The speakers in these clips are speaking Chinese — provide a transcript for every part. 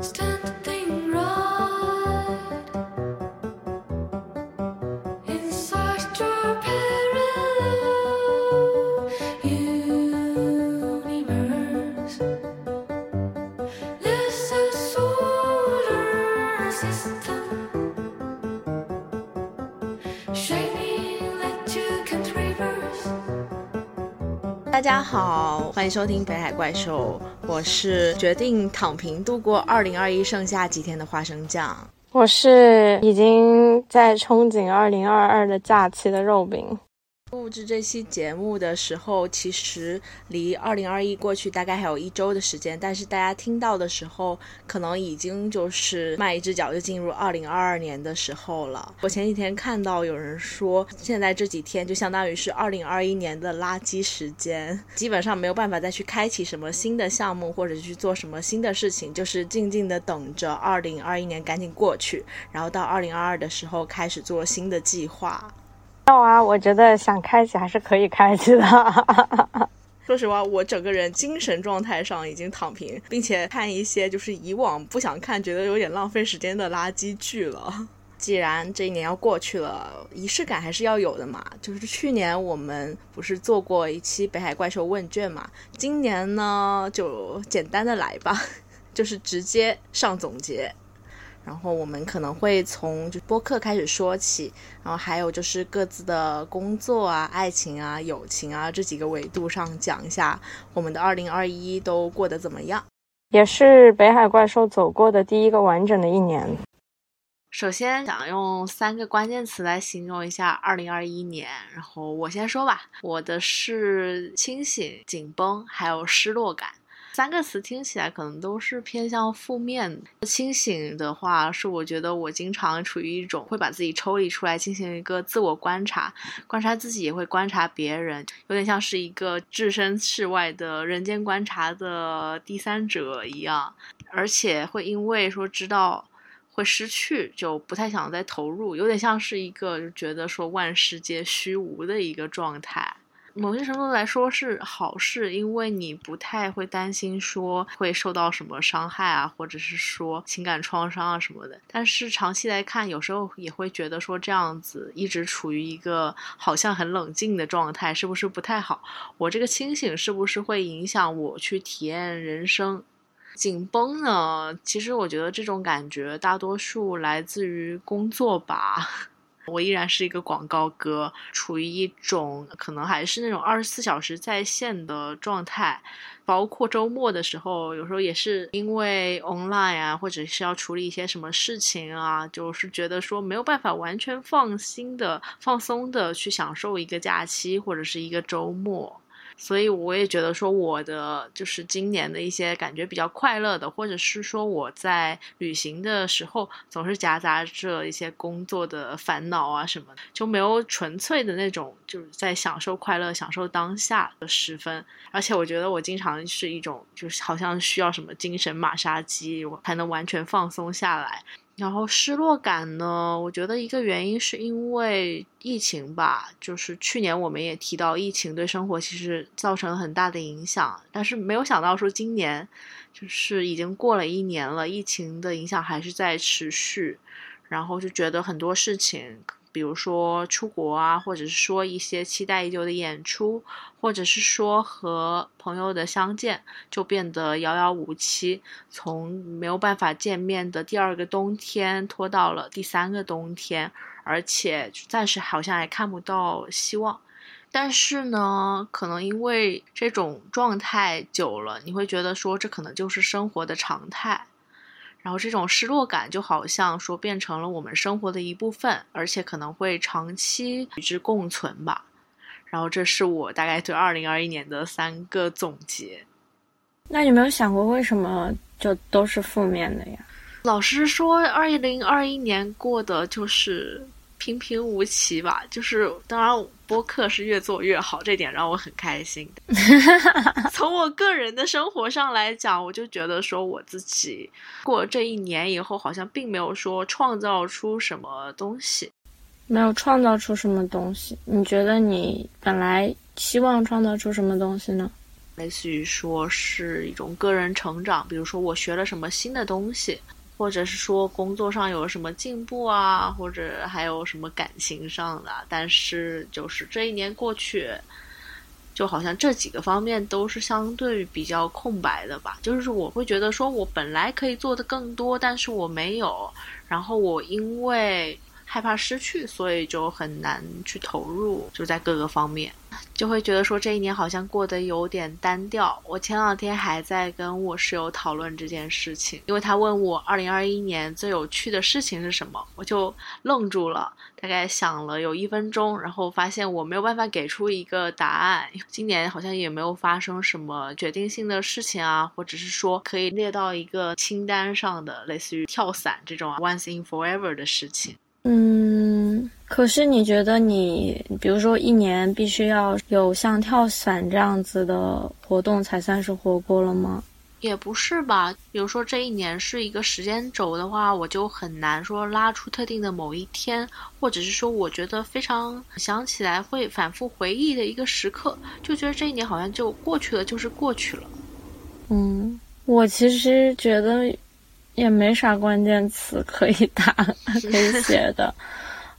Stand 大家好，欢迎收听《北海怪兽》，我是决定躺平度过二零二一剩下几天的花生酱。我是已经在憧憬二零二二的假期的肉饼。录制这期节目的时候，其实离2021过去大概还有一周的时间，但是大家听到的时候，可能已经就是迈一只脚就进入2022年的时候了。我前几天看到有人说，现在这几天就相当于是2021年的垃圾时间，基本上没有办法再去开启什么新的项目或者去做什么新的事情，就是静静的等着2021年赶紧过去，然后到2022的时候开始做新的计划。没有啊，我觉得想开启还是可以开启的。说实话，我整个人精神状态上已经躺平，并且看一些就是以往不想看、觉得有点浪费时间的垃圾剧了。既然这一年要过去了，仪式感还是要有的嘛。就是去年我们不是做过一期北海怪兽问卷嘛，今年呢就简单的来吧，就是直接上总结。然后我们可能会从就播客开始说起，然后还有就是各自的工作啊、爱情啊、友情啊这几个维度上讲一下我们的二零二一都过得怎么样。也是北海怪兽走过的第一个完整的一年。首先想用三个关键词来形容一下二零二一年，然后我先说吧，我的是清醒、紧绷，还有失落感。三个词听起来可能都是偏向负面。清醒的话，是我觉得我经常处于一种会把自己抽离出来，进行一个自我观察，观察自己也会观察别人，有点像是一个置身事外的人间观察的第三者一样，而且会因为说知道。会失去，就不太想再投入，有点像是一个觉得说万事皆虚无的一个状态。某些程度来说是好事，因为你不太会担心说会受到什么伤害啊，或者是说情感创伤啊什么的。但是长期来看，有时候也会觉得说这样子一直处于一个好像很冷静的状态，是不是不太好？我这个清醒是不是会影响我去体验人生？紧绷呢？其实我觉得这种感觉大多数来自于工作吧。我依然是一个广告哥，处于一种可能还是那种二十四小时在线的状态，包括周末的时候，有时候也是因为 online 啊，或者是要处理一些什么事情啊，就是觉得说没有办法完全放心的、放松的去享受一个假期或者是一个周末。所以我也觉得说，我的就是今年的一些感觉比较快乐的，或者是说我在旅行的时候总是夹杂着一些工作的烦恼啊什么的，就没有纯粹的那种就是在享受快乐、享受当下的时分。而且我觉得我经常是一种就是好像需要什么精神马杀鸡，我才能完全放松下来。然后失落感呢？我觉得一个原因是因为疫情吧，就是去年我们也提到疫情对生活其实造成了很大的影响，但是没有想到说今年就是已经过了一年了，疫情的影响还是在持续，然后就觉得很多事情。比如说出国啊，或者是说一些期待已久的演出，或者是说和朋友的相见，就变得遥遥无期。从没有办法见面的第二个冬天拖到了第三个冬天，而且暂时好像还看不到希望。但是呢，可能因为这种状态久了，你会觉得说这可能就是生活的常态。然后这种失落感就好像说变成了我们生活的一部分，而且可能会长期与之共存吧。然后这是我大概对二零二一年的三个总结。那有没有想过为什么就都是负面的呀？老师说，二零二一年过的就是平平无奇吧。就是当然，播客是越做越好，这点让我很开心的。从我个人的生活上来讲，我就觉得说我自己过这一年以后，好像并没有说创造出什么东西。没有创造出什么东西。你觉得你本来希望创造出什么东西呢？类似于说是一种个人成长，比如说我学了什么新的东西，或者是说工作上有什么进步啊，或者还有什么感情上的。但是就是这一年过去，就好像这几个方面都是相对比较空白的吧。就是我会觉得说我本来可以做的更多，但是我没有，然后我因为。害怕失去，所以就很难去投入，就在各个方面，就会觉得说这一年好像过得有点单调。我前两天还在跟我室友讨论这件事情，因为他问我二零二一年最有趣的事情是什么，我就愣住了，大概想了有一分钟，然后发现我没有办法给出一个答案。今年好像也没有发生什么决定性的事情啊，或者是说可以列到一个清单上的，类似于跳伞这种 once in forever 的事情。嗯，可是你觉得你，比如说一年必须要有像跳伞这样子的活动才算是活过了吗？也不是吧。比如说这一年是一个时间轴的话，我就很难说拉出特定的某一天，或者是说我觉得非常想起来会反复回忆的一个时刻，就觉得这一年好像就过去了，就是过去了。嗯，我其实觉得。也没啥关键词可以打，可以写的。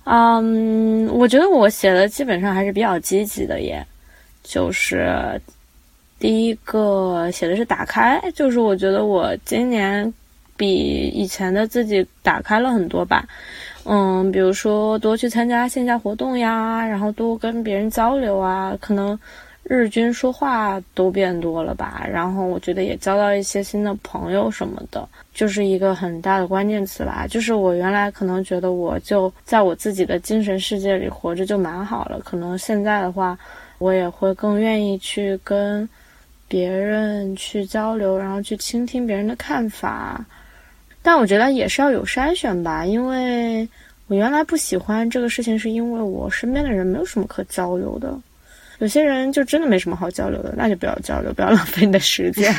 嗯，我觉得我写的基本上还是比较积极的耶。就是第一个写的是打开，就是我觉得我今年比以前的自己打开了很多吧。嗯，比如说多去参加线下活动呀，然后多跟别人交流啊，可能。日均说话都变多了吧，然后我觉得也交到一些新的朋友什么的，就是一个很大的关键词吧。就是我原来可能觉得我就在我自己的精神世界里活着就蛮好了，可能现在的话，我也会更愿意去跟别人去交流，然后去倾听别人的看法。但我觉得也是要有筛选吧，因为我原来不喜欢这个事情，是因为我身边的人没有什么可交流的。有些人就真的没什么好交流的，那就不要交流，不要 浪费你的时间。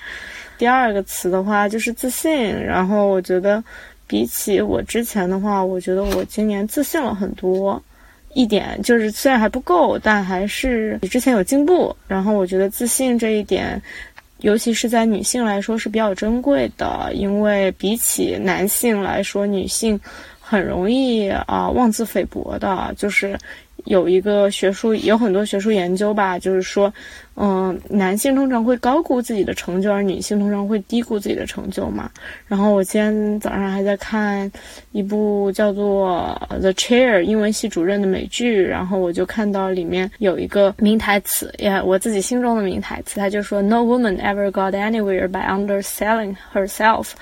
第二个词的话就是自信，然后我觉得比起我之前的话，我觉得我今年自信了很多。一点就是虽然还不够，但还是比之前有进步。然后我觉得自信这一点，尤其是在女性来说是比较珍贵的，因为比起男性来说，女性很容易啊妄自菲薄的，就是。有一个学术，有很多学术研究吧，就是说。嗯，男性通常会高估自己的成就，而女性通常会低估自己的成就嘛。然后我今天早上还在看一部叫做《The Chair》英文系主任的美剧，然后我就看到里面有一个名台词，也我自己心中的名台词，他就说：“No woman ever got anywhere by underselling herself。”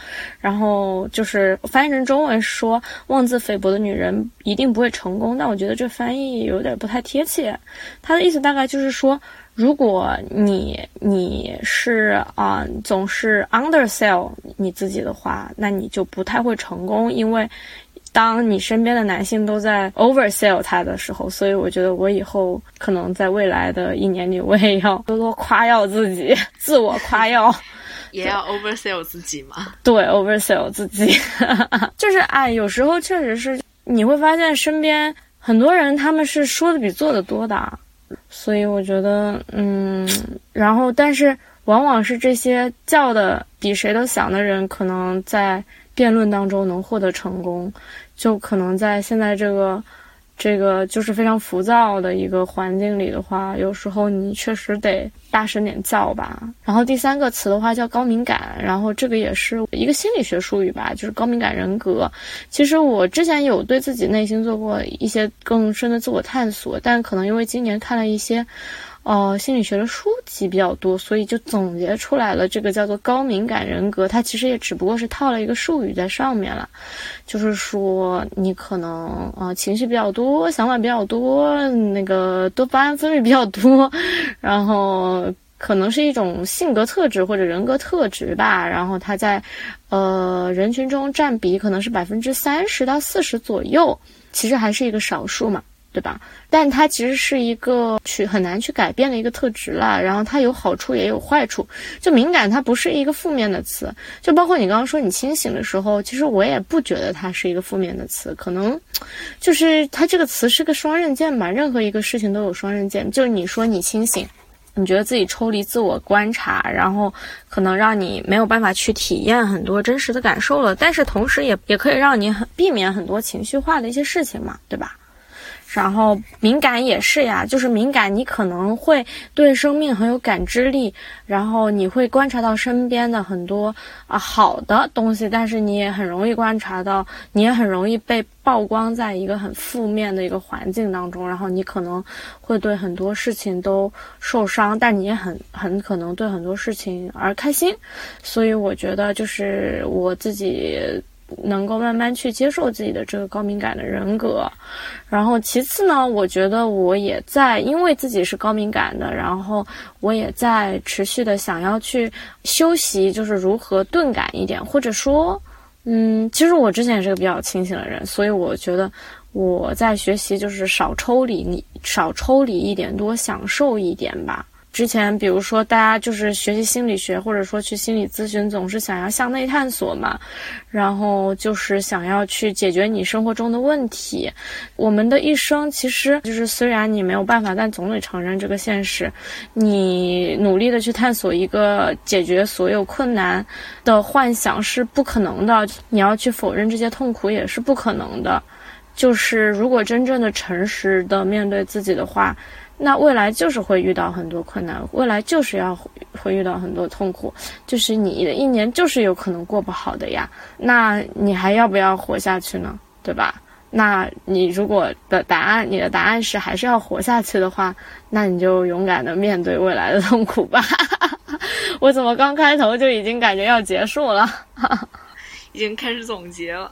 然后就是翻译成中文说：“妄自菲薄的女人一定不会成功。”但我觉得这翻译有点不太贴切。他的意思大概就是说。如果你你是啊总是 undersell 你自己的话，那你就不太会成功，因为当你身边的男性都在 oversell 他的时候，所以我觉得我以后可能在未来的一年里，我也要多多夸耀自己，自我夸耀，也要 oversell 自己嘛？对，oversell 自己，就是哎，有时候确实是你会发现身边很多人他们是说的比做的多的。所以我觉得，嗯，然后，但是往往是这些叫的比谁都响的人，可能在辩论当中能获得成功，就可能在现在这个。这个就是非常浮躁的一个环境里的话，有时候你确实得大声点叫吧。然后第三个词的话叫高敏感，然后这个也是一个心理学术语吧，就是高敏感人格。其实我之前有对自己内心做过一些更深的自我探索，但可能因为今年看了一些。哦，心理学的书籍比较多，所以就总结出来了这个叫做高敏感人格。它其实也只不过是套了一个术语在上面了，就是说你可能啊情绪比较多，想法比较多，那个多巴胺分泌比较多，然后可能是一种性格特质或者人格特质吧。然后它在呃人群中占比可能是百分之三十到四十左右，其实还是一个少数嘛。对吧？但它其实是一个去很难去改变的一个特质了。然后它有好处也有坏处。就敏感，它不是一个负面的词。就包括你刚刚说你清醒的时候，其实我也不觉得它是一个负面的词。可能就是它这个词是个双刃剑吧。任何一个事情都有双刃剑。就是你说你清醒，你觉得自己抽离自我观察，然后可能让你没有办法去体验很多真实的感受了，但是同时也也可以让你很避免很多情绪化的一些事情嘛，对吧？然后敏感也是呀，就是敏感，你可能会对生命很有感知力，然后你会观察到身边的很多啊好的东西，但是你也很容易观察到，你也很容易被曝光在一个很负面的一个环境当中，然后你可能会对很多事情都受伤，但你也很很可能对很多事情而开心，所以我觉得就是我自己。能够慢慢去接受自己的这个高敏感的人格，然后其次呢，我觉得我也在因为自己是高敏感的，然后我也在持续的想要去修习，就是如何钝感一点，或者说，嗯，其实我之前也是个比较清醒的人，所以我觉得我在学习就是少抽离，你少抽离一点，多享受一点吧。之前，比如说，大家就是学习心理学，或者说去心理咨询，总是想要向内探索嘛，然后就是想要去解决你生活中的问题。我们的一生其实就是，虽然你没有办法，但总得承认这个现实。你努力的去探索一个解决所有困难的幻想是不可能的，你要去否认这些痛苦也是不可能的。就是如果真正的诚实的面对自己的话。那未来就是会遇到很多困难，未来就是要会遇到很多痛苦，就是你的一年就是有可能过不好的呀。那你还要不要活下去呢？对吧？那你如果的答案，你的答案是还是要活下去的话，那你就勇敢的面对未来的痛苦吧。我怎么刚开头就已经感觉要结束了？已经开始总结了。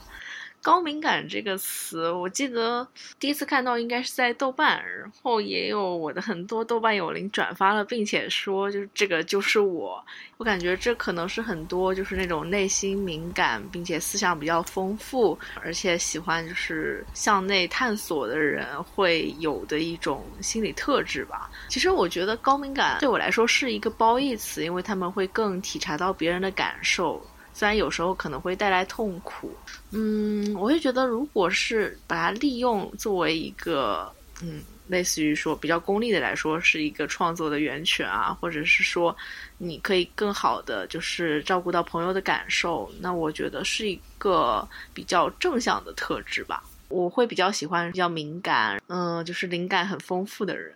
高敏感这个词，我记得第一次看到应该是在豆瓣，然后也有我的很多豆瓣友邻转发了，并且说就是这个就是我。我感觉这可能是很多就是那种内心敏感，并且思想比较丰富，而且喜欢就是向内探索的人会有的一种心理特质吧。其实我觉得高敏感对我来说是一个褒义词，因为他们会更体察到别人的感受。虽然有时候可能会带来痛苦，嗯，我会觉得，如果是把它利用作为一个，嗯，类似于说比较功利的来说，是一个创作的源泉啊，或者是说你可以更好的就是照顾到朋友的感受，那我觉得是一个比较正向的特质吧。我会比较喜欢比较敏感，嗯，就是灵感很丰富的人。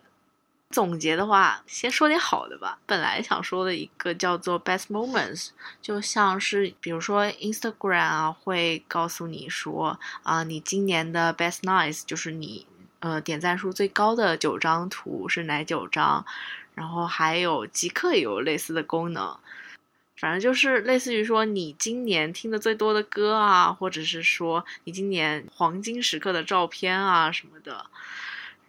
总结的话，先说点好的吧。本来想说的一个叫做 best moments，就像是比如说 Instagram 啊，会告诉你说啊，你今年的 best nice 就是你呃点赞数最高的九张图是哪九张，然后还有极客也有类似的功能，反正就是类似于说你今年听的最多的歌啊，或者是说你今年黄金时刻的照片啊什么的。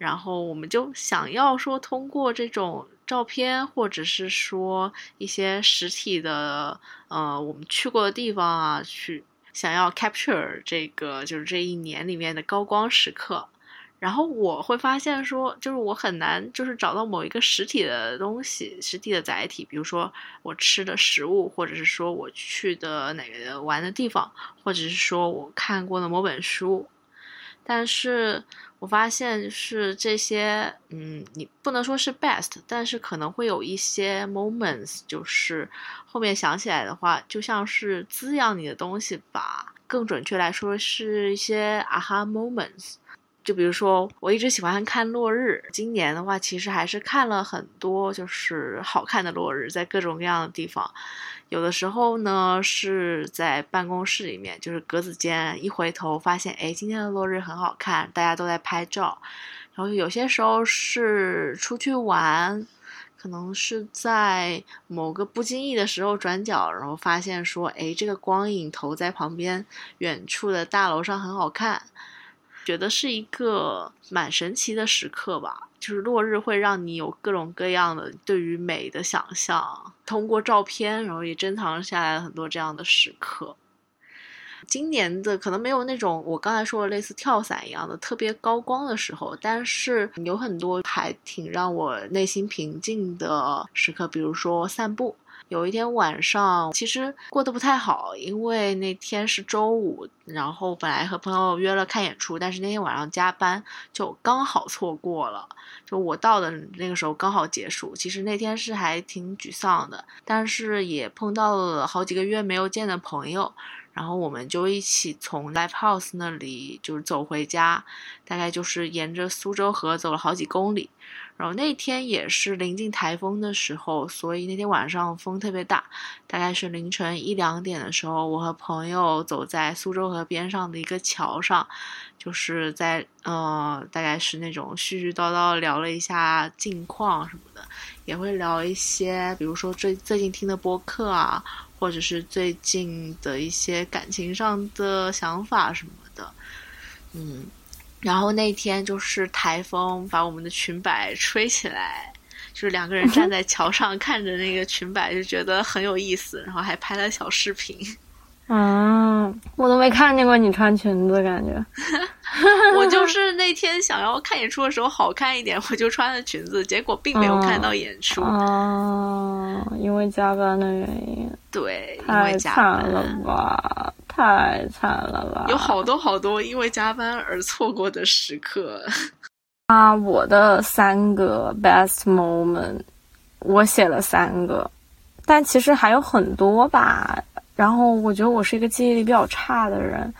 然后我们就想要说，通过这种照片，或者是说一些实体的，呃，我们去过的地方啊，去想要 capture 这个就是这一年里面的高光时刻。然后我会发现说，就是我很难就是找到某一个实体的东西，实体的载体，比如说我吃的食物，或者是说我去的哪个玩的地方，或者是说我看过的某本书。但是我发现是这些，嗯，你不能说是 best，但是可能会有一些 moments，就是后面想起来的话，就像是滋养你的东西吧。更准确来说，是一些 aha moments。就比如说，我一直喜欢看落日，今年的话，其实还是看了很多，就是好看的落日，在各种各样的地方。有的时候呢是在办公室里面，就是格子间，一回头发现，哎，今天的落日很好看，大家都在拍照。然后有些时候是出去玩，可能是在某个不经意的时候转角，然后发现说，哎，这个光影投在旁边远处的大楼上很好看，觉得是一个蛮神奇的时刻吧。就是落日会让你有各种各样的对于美的想象，通过照片，然后也珍藏下来了很多这样的时刻。今年的可能没有那种我刚才说的类似跳伞一样的特别高光的时候，但是有很多还挺让我内心平静的时刻，比如说散步。有一天晚上，其实过得不太好，因为那天是周五，然后本来和朋友约了看演出，但是那天晚上加班，就刚好错过了。就我到的那个时候刚好结束，其实那天是还挺沮丧的，但是也碰到了好几个月没有见的朋友，然后我们就一起从 Live House 那里就是走回家，大概就是沿着苏州河走了好几公里。然后那天也是临近台风的时候，所以那天晚上风特别大，大概是凌晨一两点的时候，我和朋友走在苏州河边上的一个桥上，就是在呃，大概是那种絮絮叨叨聊了一下近况什么的，也会聊一些，比如说最最近听的播客啊，或者是最近的一些感情上的想法什么的，嗯。然后那天就是台风把我们的裙摆吹起来，就是两个人站在桥上看着那个裙摆，就觉得很有意思，然后还拍了小视频。啊，我都没看见过你穿裙子，感觉。我就是那天想要看演出的时候好看一点，我就穿了裙子，结果并没有看到演出。哦，因为加班的原因。对，因太为加惨班了吧，太惨了吧。有好多好多因为加班而错过的时刻。啊，我的三个 best moment，我写了三个，但其实还有很多吧。然后我觉得我是一个记忆力比较差的人，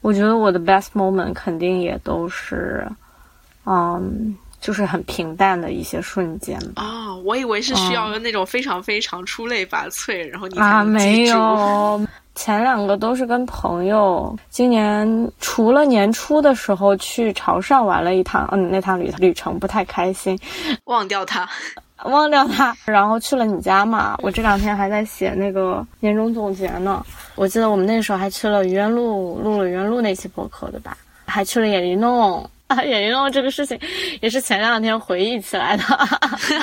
我觉得我的 best moment 肯定也都是，嗯，就是很平淡的一些瞬间吧。啊、我以为是需要那种非常非常出类拔萃，然后你才啊，能记没住。有，前两个都是跟朋友。今年除了年初的时候去潮汕玩了一趟，嗯，那趟旅旅程不太开心，忘掉它。忘掉它，然后去了你家嘛。我这两天还在写那个年终总结呢。我记得我们那时候还去了愚园路，录了愚园路那期播客，对吧？还去了野梨弄 啊，野梨弄这个事情也是前两天回忆起来的。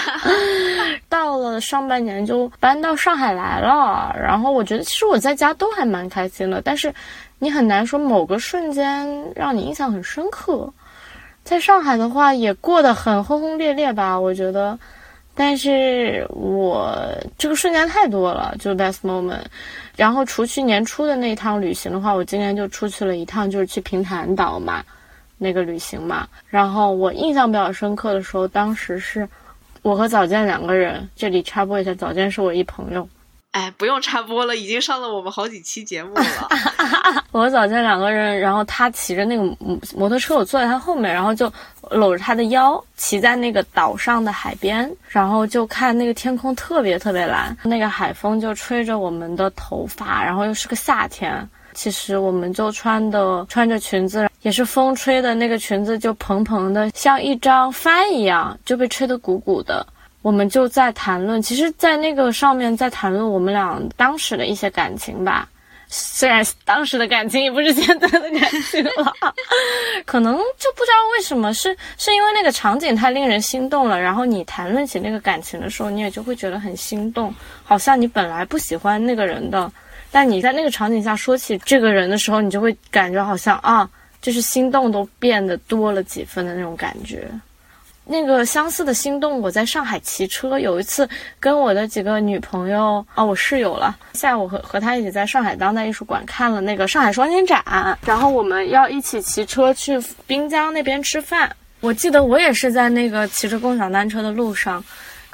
到了上半年就搬到上海来了，然后我觉得其实我在家都还蛮开心的，但是你很难说某个瞬间让你印象很深刻。在上海的话也过得很轰轰烈烈吧，我觉得。但是我这个瞬间太多了，就 best moment。然后除去年初的那一趟旅行的话，我今年就出去了一趟，就是去平潭岛嘛，那个旅行嘛。然后我印象比较深刻的时候，当时是我和早见两个人。这里插播一下，早见是我一朋友。哎，不用插播了，已经上了我们好几期节目了。我和早见两个人，然后他骑着那个摩摩托车，我坐在他后面，然后就搂着他的腰，骑在那个岛上的海边，然后就看那个天空特别特别蓝，那个海风就吹着我们的头发，然后又是个夏天，其实我们就穿的穿着裙子，也是风吹的那个裙子就蓬蓬的，像一张帆一样，就被吹得鼓鼓的。我们就在谈论，其实，在那个上面在谈论我们俩当时的一些感情吧。虽然当时的感情也不是现在的感情了，可能就不知道为什么，是是因为那个场景太令人心动了，然后你谈论起那个感情的时候，你也就会觉得很心动，好像你本来不喜欢那个人的，但你在那个场景下说起这个人的时候，你就会感觉好像啊，就是心动都变得多了几分的那种感觉。那个相似的心动，我在上海骑车，有一次跟我的几个女朋友啊，我室友了，下午和和她一起在上海当代艺术馆看了那个上海双年展，然后我们要一起骑车去滨江那边吃饭。我记得我也是在那个骑着共享单车的路上，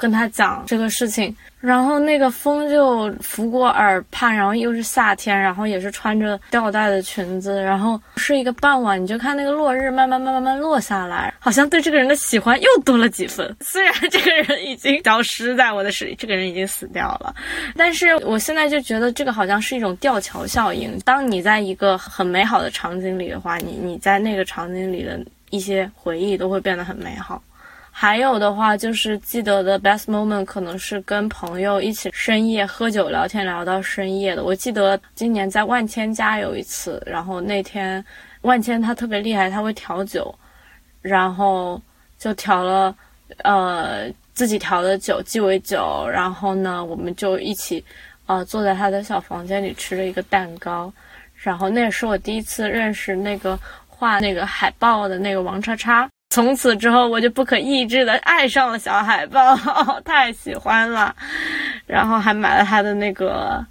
跟他讲这个事情，然后那个风就拂过耳畔，然后又是夏天，然后也是穿着吊带的裙子，然后是一个傍晚，你就看那个落日慢慢慢慢慢落下来，好像对这个人的喜欢又多了几分。虽然这个人已经消失在我的视，这个人已经死掉了，但是我现在就觉得这个好像是一种吊桥效应。当你在一个很美好的场景里的话，你你在那个场景里的一些回忆都会变得很美好。还有的话，就是记得的 best moment 可能是跟朋友一起深夜喝酒聊天聊到深夜的。我记得今年在万千家有一次，然后那天万千他特别厉害，他会调酒，然后就调了呃自己调的酒鸡尾酒，然后呢我们就一起呃坐在他的小房间里吃了一个蛋糕。然后那也是我第一次认识那个画那个海报的那个王叉叉。从此之后，我就不可抑制的爱上了小海豹，太喜欢了。然后还买了他的那个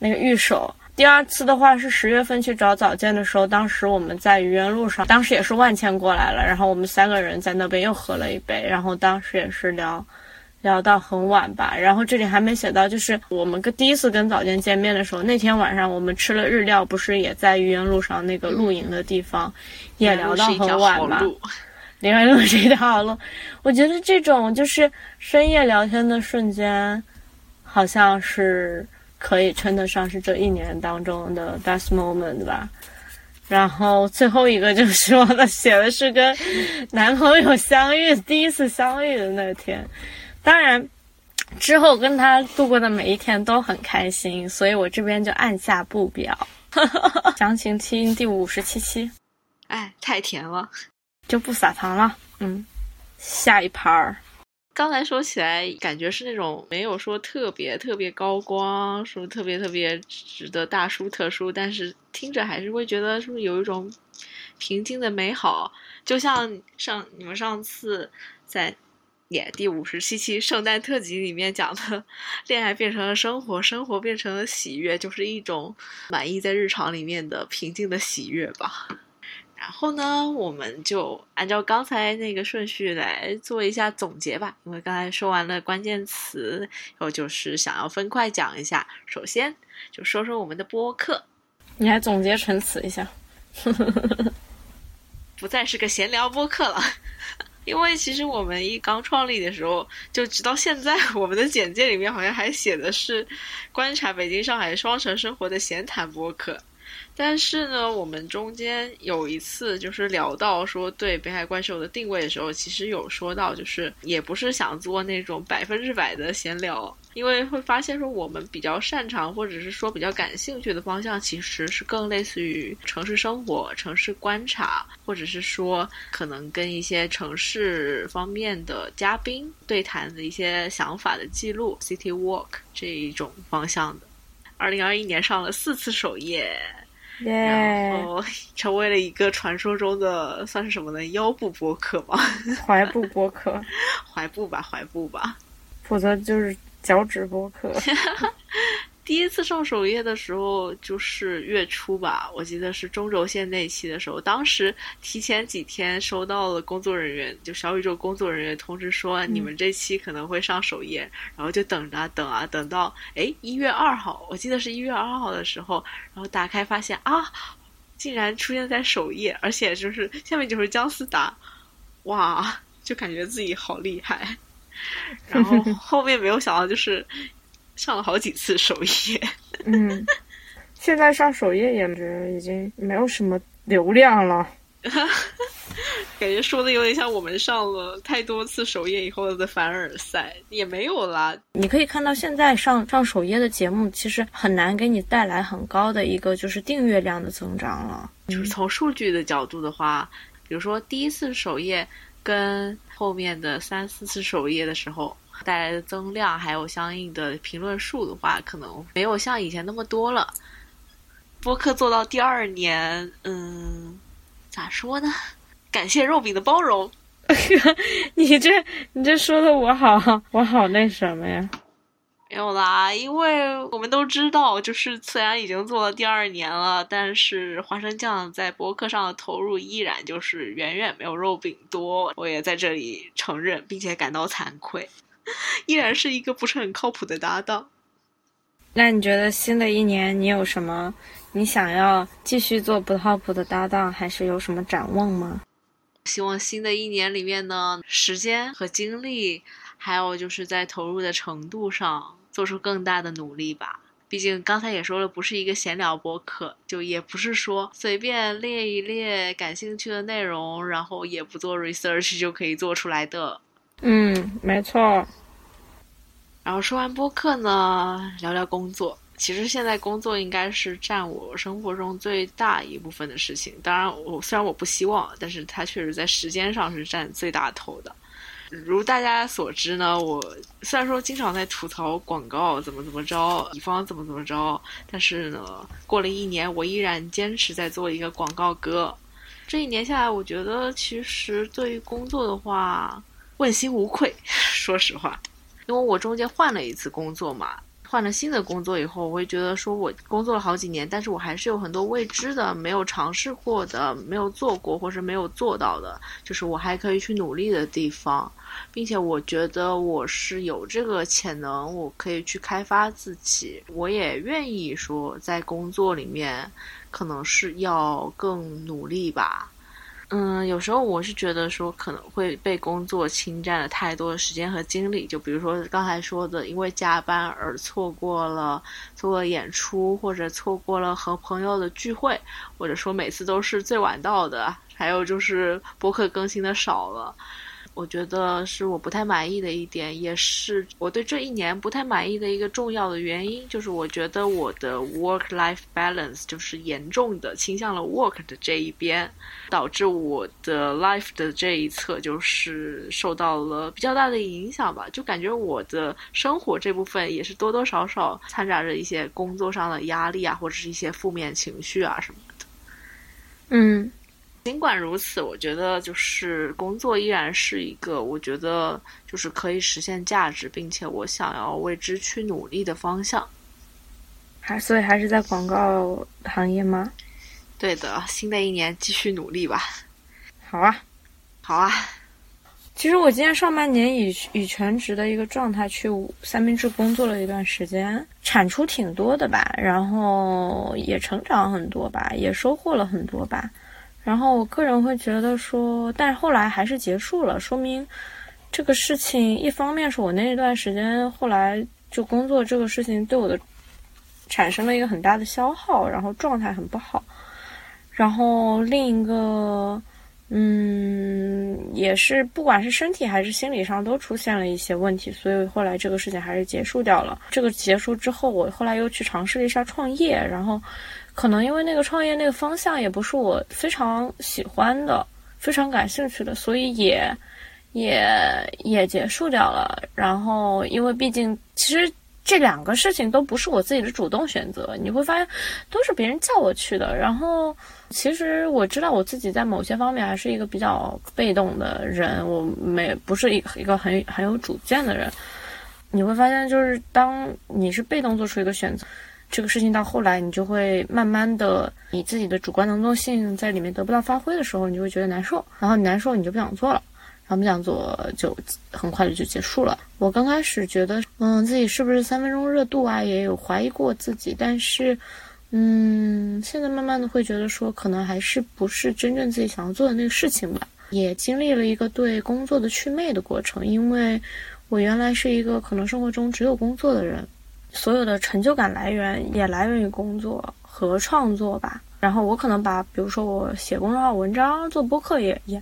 那个玉手。第二次的话是十月份去找早见的时候，当时我们在愚园路上，当时也是万茜过来了，然后我们三个人在那边又喝了一杯，然后当时也是聊聊到很晚吧。然后这里还没写到，就是我们跟第一次跟早见见面的时候，那天晚上我们吃了日料，不是也在愚园路上那个露营的地方，也聊到很晚吧。林园路这条路，我觉得这种就是深夜聊天的瞬间，好像是可以称得上是这一年当中的 best moment 吧。然后最后一个就是我的写的是跟男朋友相遇第一次相遇的那天，当然之后跟他度过的每一天都很开心，所以我这边就按下不表。详情听第五十七期。哎，太甜了。就不撒糖了，嗯，下一盘儿。刚才说起来，感觉是那种没有说特别特别高光，说特别特别值得大书特书，但是听着还是会觉得是不是有一种平静的美好？就像上你们上次在演第五十七期圣诞特辑里面讲的，恋爱变成了生活，生活变成了喜悦，就是一种满意在日常里面的平静的喜悦吧。然后呢，我们就按照刚才那个顺序来做一下总结吧。因为刚才说完了关键词，然后就是想要分块讲一下。首先就说说我们的播客，你还总结陈词一下，不再是个闲聊播客了。因为其实我们一刚创立的时候，就直到现在，我们的简介里面好像还写的是观察北京、上海双城生活的闲谈播客。但是呢，我们中间有一次就是聊到说对北海怪兽的定位的时候，其实有说到，就是也不是想做那种百分之百的闲聊，因为会发现说我们比较擅长或者是说比较感兴趣的方向，其实是更类似于城市生活、城市观察，或者是说可能跟一些城市方面的嘉宾对谈的一些想法的记录，City Walk 这一种方向的。二零二一年上了四次首页。然后成为了一个传说中的算是什么呢？腰部播客吗？踝部播客，踝部吧，踝部吧，否则就是脚趾播客。第一次上首页的时候就是月初吧，我记得是中轴线那期的时候，当时提前几天收到了工作人员，就小宇宙工作人员通知说你们这期可能会上首页，然后就等着等啊等到哎一月二号，我记得是一月二号的时候，然后打开发现啊，竟然出现在首页，而且就是下面就是姜思达，哇，就感觉自己好厉害，然后后面没有想到就是。上了好几次首页，嗯，现在上首页也觉已经没有什么流量了，感觉说的有点像我们上了太多次首页以后的凡尔赛，也没有啦。你可以看到现在上上首页的节目，其实很难给你带来很高的一个就是订阅量的增长了。就是从数据的角度的话，比如说第一次首页跟后面的三四次首页的时候。带来的增量还有相应的评论数的话，可能没有像以前那么多了。播客做到第二年，嗯，咋说呢？感谢肉饼的包容。你这你这说的我好我好那什么呀？没有啦，因为我们都知道，就是虽然已经做了第二年了，但是花生酱在博客上的投入依然就是远远没有肉饼多。我也在这里承认，并且感到惭愧。依然是一个不是很靠谱的搭档。那你觉得新的一年你有什么？你想要继续做不靠谱的搭档，还是有什么展望吗？希望新的一年里面呢，时间和精力，还有就是在投入的程度上，做出更大的努力吧。毕竟刚才也说了，不是一个闲聊博客，就也不是说随便列一列感兴趣的内容，然后也不做 research 就可以做出来的。嗯，没错。然后说完播客呢，聊聊工作。其实现在工作应该是占我生活中最大一部分的事情。当然，我虽然我不希望，但是它确实在时间上是占最大头的。如大家所知呢，我虽然说经常在吐槽广告怎么怎么着，乙方怎么怎么着，但是呢，过了一年，我依然坚持在做一个广告哥。这一年下来，我觉得其实对于工作的话，问心无愧。说实话，因为我中间换了一次工作嘛。换了新的工作以后，我会觉得说，我工作了好几年，但是我还是有很多未知的、没有尝试过的、没有做过或是没有做到的，就是我还可以去努力的地方，并且我觉得我是有这个潜能，我可以去开发自己，我也愿意说在工作里面，可能是要更努力吧。嗯，有时候我是觉得说可能会被工作侵占了太多的时间和精力，就比如说刚才说的，因为加班而错过了错过演出，或者错过了和朋友的聚会，或者说每次都是最晚到的，还有就是博客更新的少了。我觉得是我不太满意的一点，也是我对这一年不太满意的一个重要的原因，就是我觉得我的 work-life balance 就是严重的倾向了 work 的这一边，导致我的 life 的这一侧就是受到了比较大的影响吧，就感觉我的生活这部分也是多多少少掺杂着一些工作上的压力啊，或者是一些负面情绪啊什么的。嗯。尽管如此，我觉得就是工作依然是一个我觉得就是可以实现价值，并且我想要为之去努力的方向。还所以还是在广告行业吗？对的，新的一年继续努力吧。好啊，好啊。其实我今年上半年以以全职的一个状态去三明治工作了一段时间，产出挺多的吧，然后也成长很多吧，也收获了很多吧。然后我个人会觉得说，但是后来还是结束了，说明这个事情一方面是我那一段时间后来就工作这个事情对我的产生了一个很大的消耗，然后状态很不好。然后另一个，嗯，也是不管是身体还是心理上都出现了一些问题，所以后来这个事情还是结束掉了。这个结束之后，我后来又去尝试了一下创业，然后。可能因为那个创业那个方向也不是我非常喜欢的、非常感兴趣的，所以也也也结束掉了。然后，因为毕竟其实这两个事情都不是我自己的主动选择，你会发现都是别人叫我去的。然后，其实我知道我自己在某些方面还是一个比较被动的人，我没不是一一个很很有主见的人。你会发现，就是当你是被动做出一个选择。这个事情到后来，你就会慢慢的，你自己的主观能动性在里面得不到发挥的时候，你就会觉得难受，然后你难受，你就不想做了，然后不想做，就很快的就结束了。我刚开始觉得，嗯，自己是不是三分钟热度啊，也有怀疑过自己，但是，嗯，现在慢慢的会觉得说，可能还是不是真正自己想要做的那个事情吧。也经历了一个对工作的祛魅的过程，因为我原来是一个可能生活中只有工作的人。所有的成就感来源也来源于工作和创作吧。然后我可能把，比如说我写公众号文章、做播客也也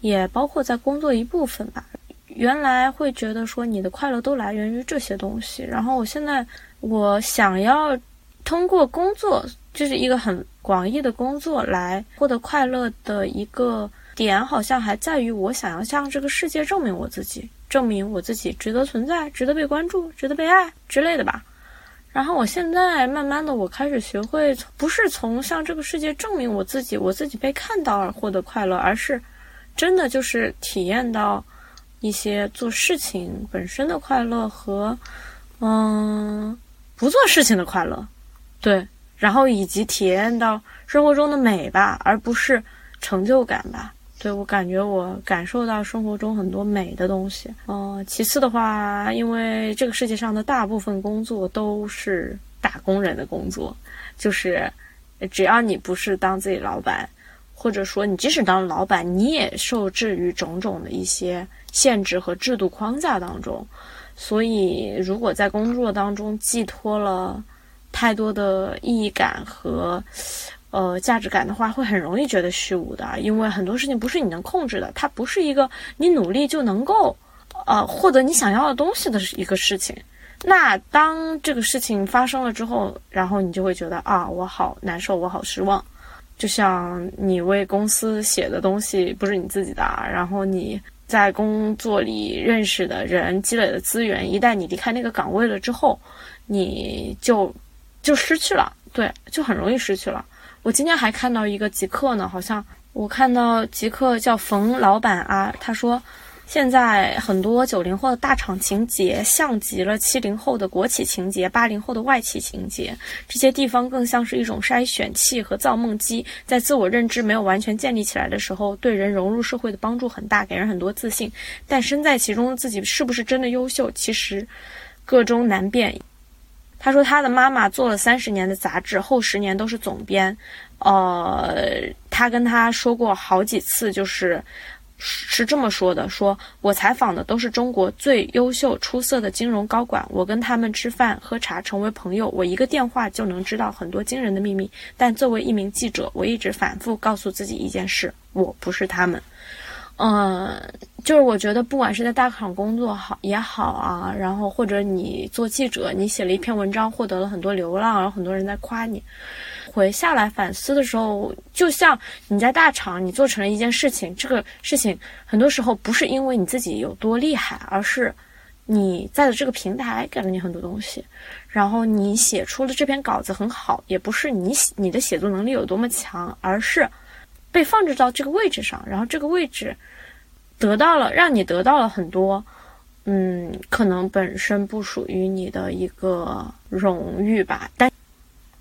也包括在工作一部分吧。原来会觉得说你的快乐都来源于这些东西，然后我现在我想要通过工作，就是一个很广义的工作来获得快乐的一个点，好像还在于我想要向这个世界证明我自己。证明我自己值得存在，值得被关注，值得被爱之类的吧。然后我现在慢慢的，我开始学会，不是从向这个世界证明我自己，我自己被看到而获得快乐，而是真的就是体验到一些做事情本身的快乐和嗯不做事情的快乐，对，然后以及体验到生活中的美吧，而不是成就感吧。对我感觉，我感受到生活中很多美的东西。呃，其次的话，因为这个世界上的大部分工作都是打工人的工作，就是只要你不是当自己老板，或者说你即使当老板，你也受制于种种的一些限制和制度框架当中。所以，如果在工作当中寄托了太多的意义感和。呃，价值感的话，会很容易觉得虚无的，因为很多事情不是你能控制的，它不是一个你努力就能够，呃，获得你想要的东西的一个事情。那当这个事情发生了之后，然后你就会觉得啊，我好难受，我好失望。就像你为公司写的东西不是你自己的，然后你在工作里认识的人、积累的资源，一旦你离开那个岗位了之后，你就就失去了，对，就很容易失去了。我今天还看到一个极客呢，好像我看到极客叫冯老板啊，他说。现在很多九零后的大厂情节，像极了七零后的国企情节，八零后的外企情节。这些地方更像是一种筛选器和造梦机，在自我认知没有完全建立起来的时候，对人融入社会的帮助很大，给人很多自信。但身在其中的自己是不是真的优秀，其实个中难辨。他说，他的妈妈做了三十年的杂志，后十年都是总编。呃，他跟他说过好几次，就是。是这么说的：说我采访的都是中国最优秀、出色的金融高管，我跟他们吃饭、喝茶，成为朋友。我一个电话就能知道很多惊人的秘密。但作为一名记者，我一直反复告诉自己一件事：我不是他们。嗯，就是我觉得，不管是在大厂工作好也好啊，然后或者你做记者，你写了一篇文章，获得了很多流量，然后很多人在夸你。回下来反思的时候，就像你在大厂，你做成了一件事情，这个事情很多时候不是因为你自己有多厉害，而是你在的这个平台给了你很多东西，然后你写出了这篇稿子很好，也不是你写你的写作能力有多么强，而是被放置到这个位置上，然后这个位置得到了让你得到了很多，嗯，可能本身不属于你的一个荣誉吧，但。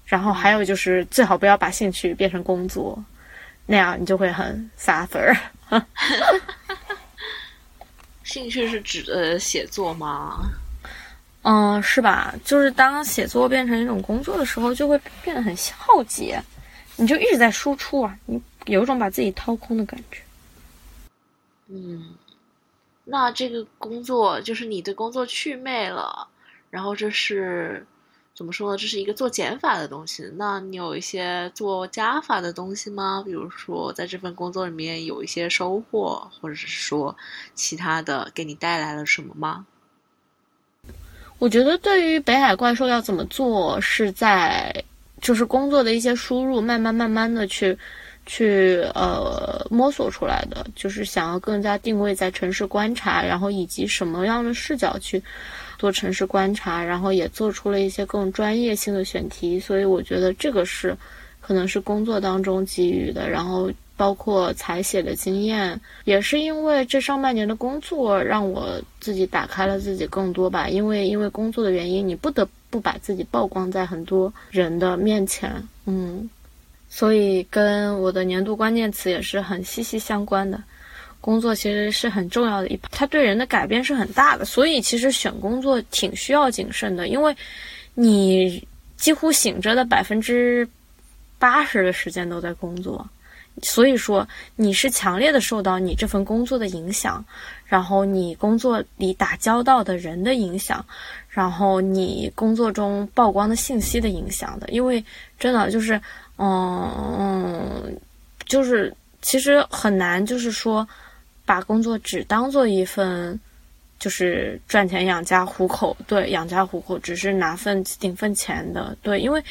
然后还有就是，最好不要把兴趣变成工作，那样你就会很 suffer。兴趣是指的写作吗？嗯，是吧？就是当写作变成一种工作的时候，就会变得很耗竭，你就一直在输出啊，你有一种把自己掏空的感觉。嗯，那这个工作就是你对工作祛魅了，然后这是。怎么说呢？这是一个做减法的东西。那你有一些做加法的东西吗？比如说，在这份工作里面有一些收获，或者是说其他的给你带来了什么吗？我觉得，对于北海怪兽要怎么做，是在就是工作的一些输入，慢慢慢慢的去去呃摸索出来的。就是想要更加定位在城市观察，然后以及什么样的视角去。做城市观察，然后也做出了一些更专业性的选题，所以我觉得这个是，可能是工作当中给予的。然后包括采写的经验，也是因为这上半年的工作让我自己打开了自己更多吧。因为因为工作的原因，你不得不把自己曝光在很多人的面前，嗯，所以跟我的年度关键词也是很息息相关的。工作其实是很重要的一，它对人的改变是很大的，所以其实选工作挺需要谨慎的，因为，你几乎醒着的百分之八十的时间都在工作，所以说你是强烈的受到你这份工作的影响，然后你工作里打交道的人的影响，然后你工作中曝光的信息的影响的，因为真的就是，嗯，就是其实很难，就是说。把工作只当做一份，就是赚钱养家糊口，对，养家糊口只是拿份顶份钱的，对，因为，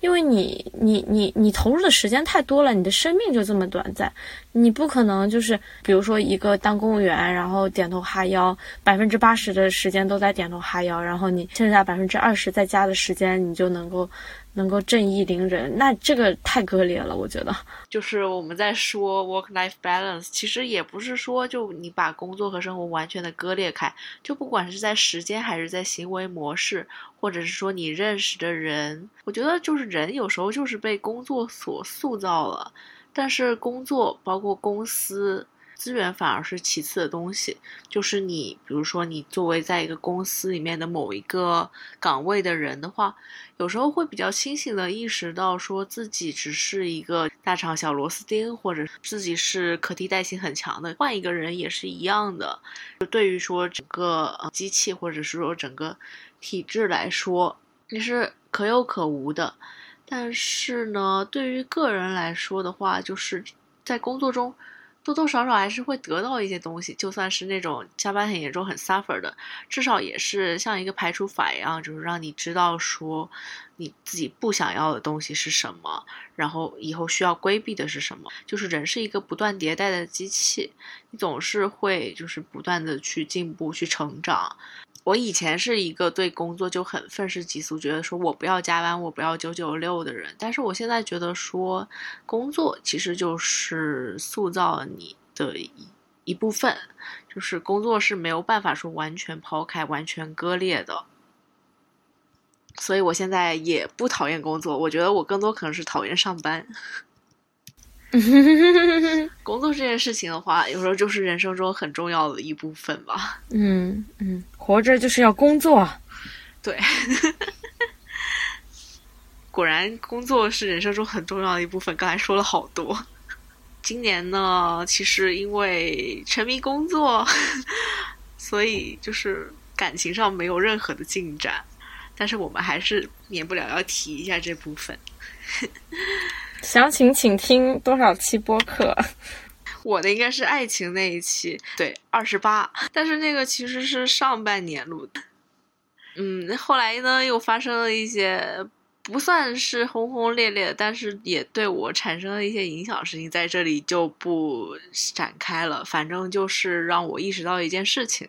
因为你你你你投入的时间太多了，你的生命就这么短暂，你不可能就是，比如说一个当公务员，然后点头哈腰，百分之八十的时间都在点头哈腰，然后你剩下百分之二十在家的时间，你就能够。能够正义凌人，那这个太割裂了，我觉得。就是我们在说 work-life balance，其实也不是说就你把工作和生活完全的割裂开，就不管是在时间还是在行为模式，或者是说你认识的人，我觉得就是人有时候就是被工作所塑造了，但是工作包括公司。资源反而是其次的东西，就是你，比如说你作为在一个公司里面的某一个岗位的人的话，有时候会比较清醒的意识到，说自己只是一个大厂小螺丝钉，或者自己是可替代性很强的，换一个人也是一样的。就对于说整个机器或者是说整个体制来说，你是可有可无的。但是呢，对于个人来说的话，就是在工作中。多多少少还是会得到一些东西，就算是那种加班很严重、很 suffer 的，至少也是像一个排除法一样，就是让你知道说你自己不想要的东西是什么，然后以后需要规避的是什么。就是人是一个不断迭代的机器，你总是会就是不断的去进步、去成长。我以前是一个对工作就很愤世嫉俗，觉得说我不要加班，我不要九九六的人。但是我现在觉得说，工作其实就是塑造你的一一部分，就是工作是没有办法说完全抛开、完全割裂的。所以我现在也不讨厌工作，我觉得我更多可能是讨厌上班。工作这件事情的话，有时候就是人生中很重要的一部分吧。嗯嗯，活着就是要工作。对，果然工作是人生中很重要的一部分。刚才说了好多。今年呢，其实因为沉迷工作，所以就是感情上没有任何的进展。但是我们还是免不了要提一下这部分。详情请听多少期播客？我的应该是爱情那一期，对，二十八。但是那个其实是上半年录的。嗯，后来呢又发生了一些不算是轰轰烈烈，但是也对我产生了一些影响的事情，在这里就不展开了。反正就是让我意识到一件事情，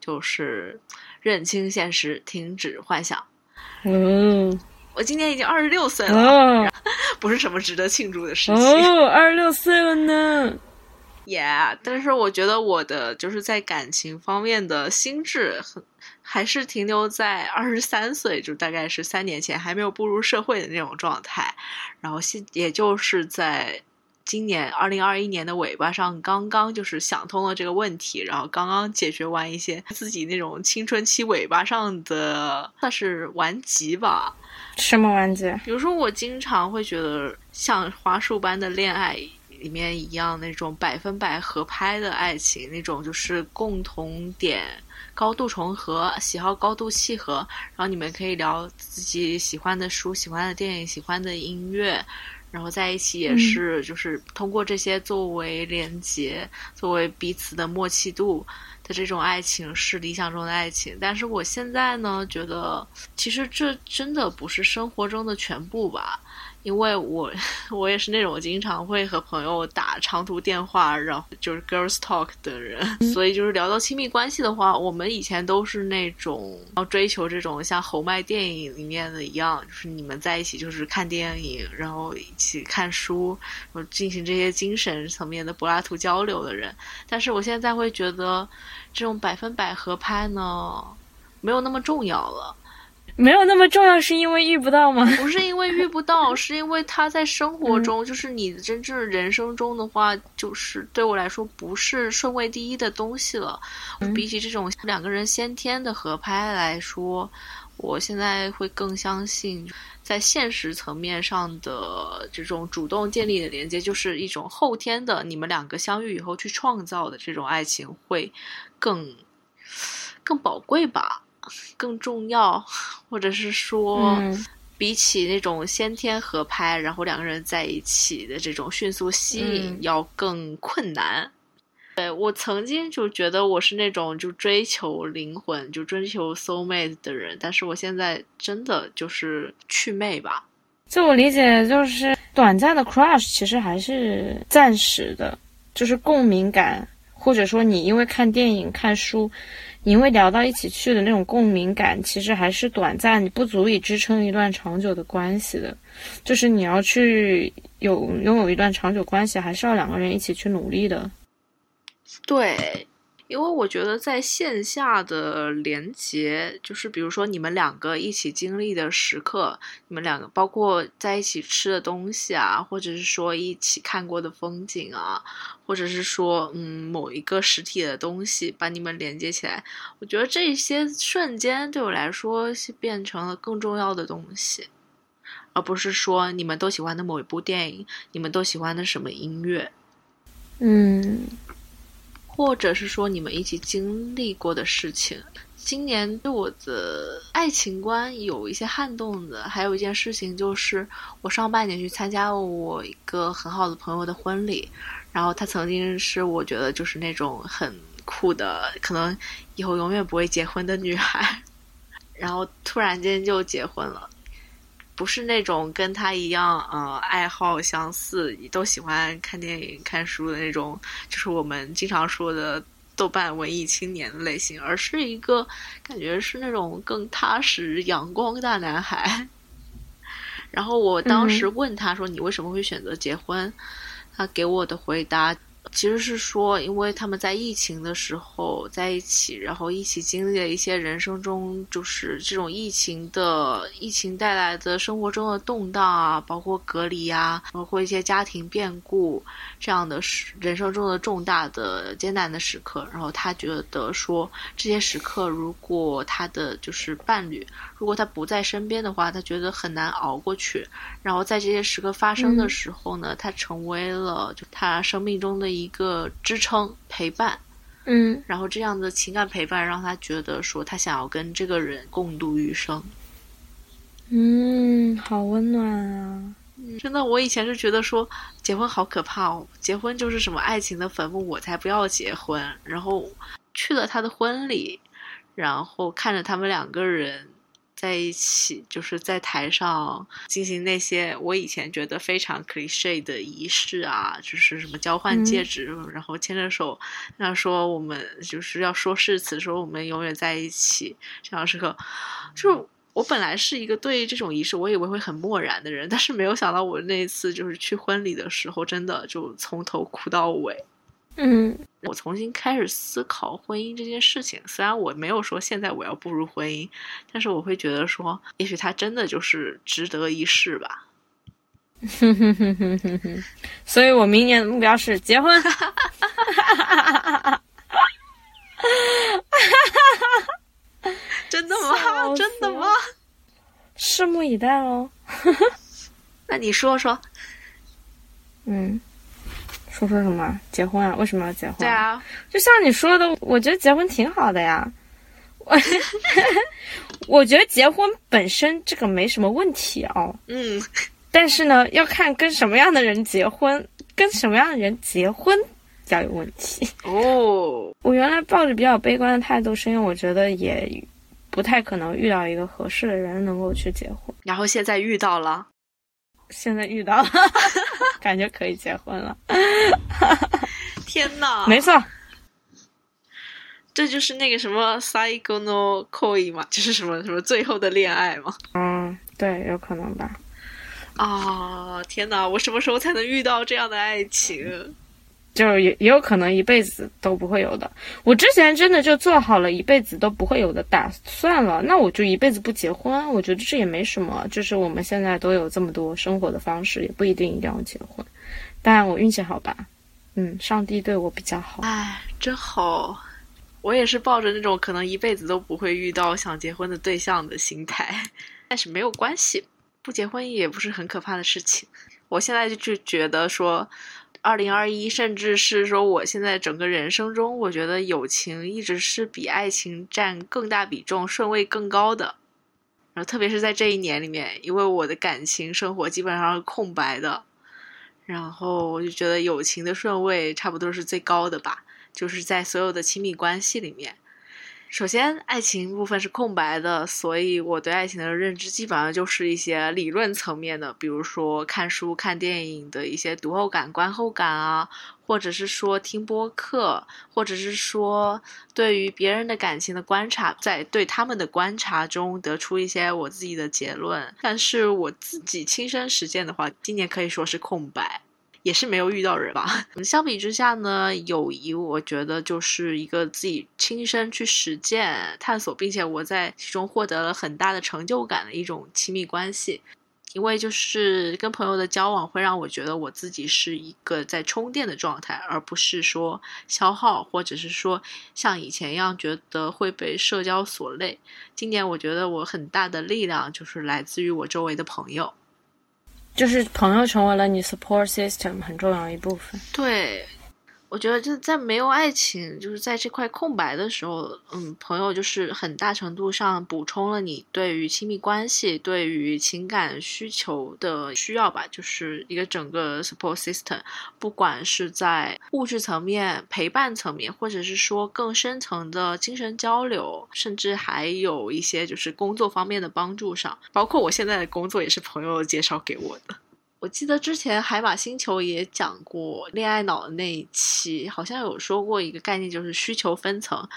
就是认清现实，停止幻想。嗯我今年已经二十六岁了，哦 不是什么值得庆祝的事情。哦，二十六岁了呢。Yeah，但是我觉得我的就是在感情方面的心智很还是停留在二十三岁，就大概是三年前还没有步入社会的那种状态。然后现也就是在今年二零二一年的尾巴上，刚刚就是想通了这个问题，然后刚刚解决完一些自己那种青春期尾巴上的算是顽疾吧。什么顽疾？比如说，我经常会觉得像花束般的恋爱里面一样，那种百分百合拍的爱情，那种就是共同点高度重合，喜好高度契合，然后你们可以聊自己喜欢的书、喜欢的电影、喜欢的音乐。然后在一起也是，就是通过这些作为连接，作为彼此的默契度的这种爱情是理想中的爱情。但是我现在呢，觉得其实这真的不是生活中的全部吧。因为我 我也是那种经常会和朋友打长途电话，然后就是 girls talk 的人，所以就是聊到亲密关系的话，我们以前都是那种要追求这种像侯麦电影里面的一样，就是你们在一起就是看电影，然后一起看书，然后进行这些精神层面的柏拉图交流的人。但是我现在会觉得，这种百分百合拍呢，没有那么重要了。没有那么重要，是因为遇不到吗？不是因为遇不到，是因为他在生活中，就是你真正人生中的话，就是对我来说不是顺位第一的东西了。比起这种两个人先天的合拍来说，我现在会更相信，在现实层面上的这种主动建立的连接，就是一种后天的，你们两个相遇以后去创造的这种爱情，会更更宝贵吧。更重要，或者是说，嗯比起那种先天合拍，然后两个人在一起的这种迅速吸引，嗯要更困难。对我曾经就觉得我是那种就追求灵魂、就追求 soul mate 的人，但是我现在真的就是去魅吧。就我理解，就是短暂的 crush 其实还是暂时的，就是共鸣感，或者说你因为看电影、看书，你因为聊到一起去的那种共鸣感，其实还是短暂，不足以支撑一段长久的关系的。就是你要去有拥有一段长久关系，还是要两个人一起去努力的。对，因为我觉得在线下的连接，就是比如说你们两个一起经历的时刻，你们两个包括在一起吃的东西啊，或者是说一起看过的风景啊，或者是说嗯某一个实体的东西把你们连接起来，我觉得这些瞬间对我来说是变成了更重要的东西。而不是说你们都喜欢的某一部电影，你们都喜欢的什么音乐，嗯或者是说你们一起经历过的事情，今年对我的爱情观有一些撼动的，还有一件事情就是，我上半年去参加了我一个很好的朋友的婚礼，然后她曾经是我觉得就是那种很酷的，可能以后永远不会结婚的女孩，然后突然间就结婚了。不是那种跟他一样，呃，爱好相似，都喜欢看电影、看书的那种，就是我们经常说的豆瓣文艺青年的类型，而是一个感觉是那种更踏实、阳光大男孩。然后我当时问他说：“你为什么会选择结婚？”他给我的回答其实是说，因为他们在疫情的时候在一起，然后一起经历了一些人生中就是这种疫情的疫情带来的生活中的动荡啊，包括隔离啊，包括一些家庭变故这样的时人生中的重大的艰难的时刻。然后他觉得说，这些时刻如果他的就是伴侣，如果他不在身边的话，他觉得很难熬过去。然后在这些时刻发生的时候呢，他成为了就他生命中的一个支撑陪伴。嗯然后这样的情感陪伴让他觉得说，他想要跟这个人共度余生。嗯，好温暖啊！真的，我以前是觉得说结婚好可怕哦，结婚就是什么爱情的坟墓，我才不要结婚。然后去了他的婚礼，然后看着他们两个人在一起，就是在台上进行那些我以前觉得非常 cliche 的仪式啊，就是什么交换戒指，然后牵着手，那说我们就是要说誓词，说我们永远在一起，这样时刻，就。我本来是一个对这种仪式，我以为会很漠然的人，但是没有想到我那一次就是去婚礼的时候，真的就从头哭到尾。嗯我重新开始思考婚姻这件事情，虽然我没有说现在我要步入婚姻，但是我会觉得说，也许它真的就是值得一试吧。哼哼哼哼哼哼，所以我明年的目标是结婚。真的吗？真的吗？拭目以待喽。那你说说。嗯，说说什么？结婚啊？为什么要结婚？对，啊，就像你说的，我觉得结婚挺好的呀。我 我觉得结婚本身这个没什么问题哦，嗯，但是呢，要看跟什么样的人结婚，跟什么样的人结婚比较有问题。哦，我原来抱着比较悲观的态度，是因为我觉得也不太可能遇到一个合适的人能够去结婚。然后现在遇到了，现在遇到了，感觉可以结婚了。天呐，没错，这就是那个什么 “psycho no koi” 嘛，就是什么什么最后的恋爱嘛。嗯，对，有可能吧。啊，天哪！我什么时候才能遇到这样的爱情？就是也也有可能一辈子都不会有的。我之前真的就做好了一辈子都不会有的打算了，那我就一辈子不结婚。我觉得这也没什么，就是我们现在都有这么多生活的方式，也不一定一定要结婚。但我运气好吧，嗯，上帝对我比较好。哎，真好。我也是抱着那种可能一辈子都不会遇到想结婚的对象的心态，但是没有关系，不结婚也不是很可怕的事情。我现在就就觉得说，二零二一，甚至是说我现在整个人生中，我觉得友情一直是比爱情占更大比重、顺位更高的。然后特别是在这一年里面，因为我的感情生活基本上是空白的，然后我就觉得友情的顺位差不多是最高的吧。就是在所有的亲密关系里面，首先爱情部分是空白的，所以我对爱情的认知基本上就是一些理论层面的，比如说看书、看电影的一些读后感、观后感啊，或者是说听播客，或者是说对于别人的感情的观察，在对他们的观察中得出一些我自己的结论。但是我自己亲身实践的话，今年可以说是空白。也是没有遇到人吧。相比之下呢，友谊我觉得就是一个自己亲身去实践、探索，并且我在其中获得了很大的成就感的一种亲密关系。因为就是跟朋友的交往会让我觉得我自己是一个在充电的状态，而不是说消耗，或者是说像以前一样觉得会被社交所累。今年我觉得我很大的力量就是来自于我周围的朋友。就是朋友成为了你 support system 很重要一部分。对，我觉得就在没有爱情，就是在这块空白的时候，嗯，朋友就是很大程度上补充了你对于亲密关系、对于情感需求的需要吧，就是一个整个 support system，不管是在物质层面、陪伴层面，或者是说更深层的精神交流，甚至还有一些就是工作方面的帮助上，包括我现在的工作也是朋友介绍给我的。我记得之前海马星球也讲过恋爱脑的那一期，好像有说过一个概念，就是需求分层，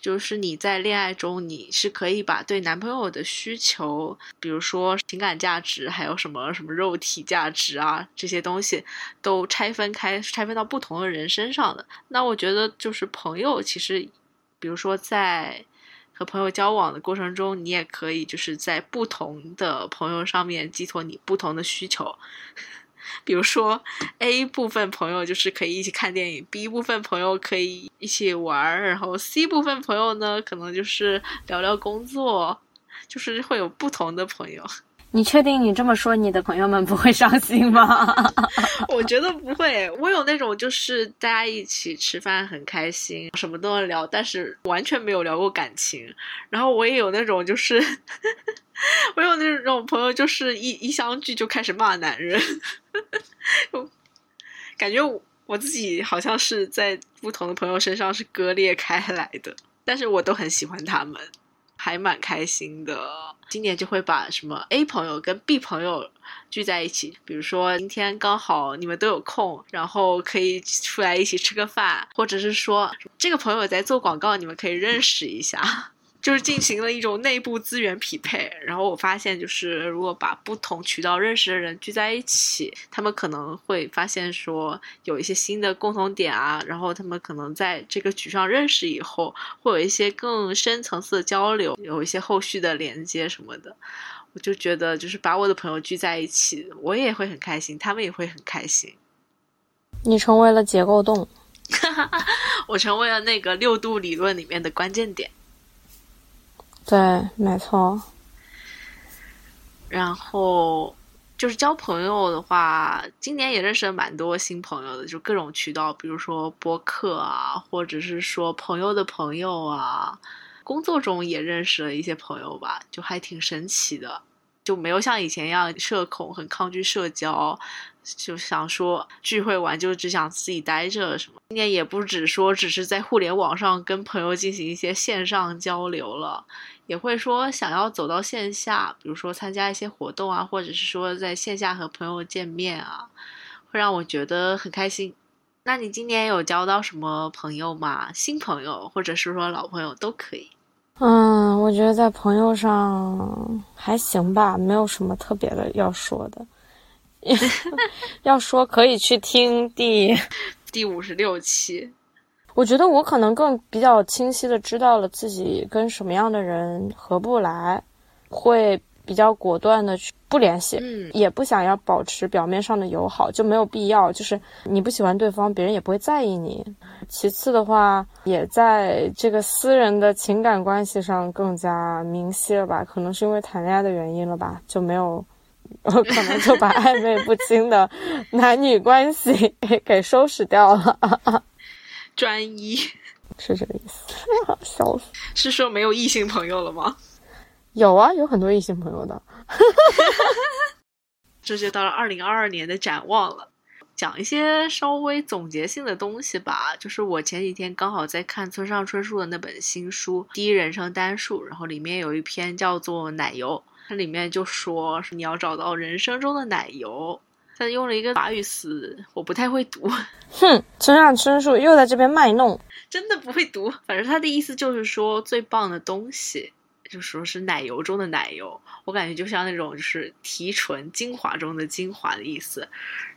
就是你在恋爱中，你是可以把对男朋友的需求，比如说情感价值，还有什么什么肉体价值啊这些东西，都拆分开，拆分到不同的人身上的。那我觉得就是朋友，其实，比如说在。和朋友交往的过程中，你也可以就是在不同的朋友上面寄托你不同的需求。比如说，A 部分朋友就是可以一起看电影，B 部分朋友可以一起玩儿，然后 C 部分朋友呢，可能就是聊聊工作，就是会有不同的朋友。你确定你这么说，你的朋友们不会伤心吗？我觉得不会，我有那种就是大家一起吃饭很开心，什么都能聊，但是完全没有聊过感情。然后我也有那种就是，我有那种朋友，就是一一相聚就开始骂男人，我 感觉我自己好像是在不同的朋友身上是割裂开来的，但是我都很喜欢他们。还蛮开心的，今年就会把什么 A 朋友跟 B 朋友聚在一起，比如说今天刚好你们都有空，然后可以出来一起吃个饭，或者是说这个朋友在做广告，你们可以认识一下。就是进行了一种内部资源匹配，然后我发现，就是如果把不同渠道认识的人聚在一起，他们可能会发现说有一些新的共同点啊，然后他们可能在这个局上认识以后，会有一些更深层次的交流，有一些后续的连接什么的。我就觉得，就是把我的朋友聚在一起，我也会很开心，他们也会很开心。你成为了结构洞，我成为了那个六度理论里面的关键点。对，没错。然后就是交朋友的话，今年也认识了蛮多新朋友的，就各种渠道，比如说播客啊，或者是说朋友的朋友啊，工作中也认识了一些朋友吧，就还挺神奇的，就没有像以前一样社恐，很抗拒社交，就想说聚会完就只想自己待着什么。今年也不只说只是在互联网上跟朋友进行一些线上交流了。也会说想要走到线下，比如说参加一些活动啊，或者是说在线下和朋友见面啊，会让我觉得很开心。那你今年有交到什么朋友吗？新朋友，或者是说老朋友都可以。嗯，我觉得在朋友上还行吧，没有什么特别的要说的。要说可以去听第 第五十六期。我觉得我可能更比较清晰的知道了自己跟什么样的人合不来，会比较果断的去不联系，嗯，也不想要保持表面上的友好，就没有必要。就是你不喜欢对方，别人也不会在意你。其次的话，也在这个私人的情感关系上更加明晰了吧？可能是因为谈恋爱的原因了吧？就没有，我 可能就把暧昧不清的男女关系给收拾掉了。专一 是这个意思，笑死！是说没有异性朋友了吗？有啊，有很多异性朋友的。这就到了二零二二年的展望了，讲一些稍微总结性的东西吧。就是我前几天刚好在看村上春树的那本新书《第一人称单数》，然后里面有一篇叫做《奶油》，它里面就说是你要找到人生中的奶油。他用了一个法语词，我不太会读。哼，村上春树又在这边卖弄，真的不会读。反正他的意思就是说，最棒的东西，就说是奶油中的奶油。我感觉就像那种就是提纯精华中的精华的意思。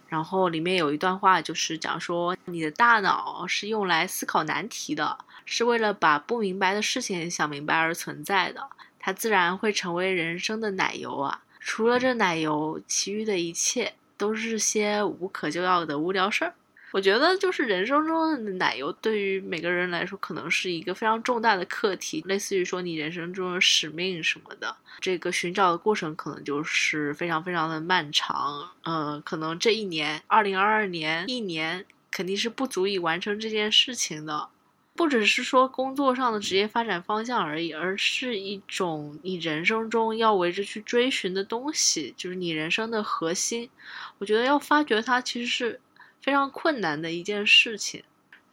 然后里面有一段话，就是讲说，你的大脑是用来思考难题的，是为了把不明白的事情想明白而存在的。它自然会成为人生的奶油啊！除了这奶油，其余的一切。都是些无可救药的无聊事儿。我觉得，就是人生中的奶油，对于每个人来说，可能是一个非常重大的课题，类似于说你人生中的使命什么的。这个寻找的过程，可能就是非常非常的漫长。呃，可能这一年，二零二二年一年，肯定是不足以完成这件事情的。不只是说工作上的职业发展方向而已，而是一种你人生中要为之去追寻的东西，就是你人生的核心。我觉得要发掘它，其实是非常困难的一件事情，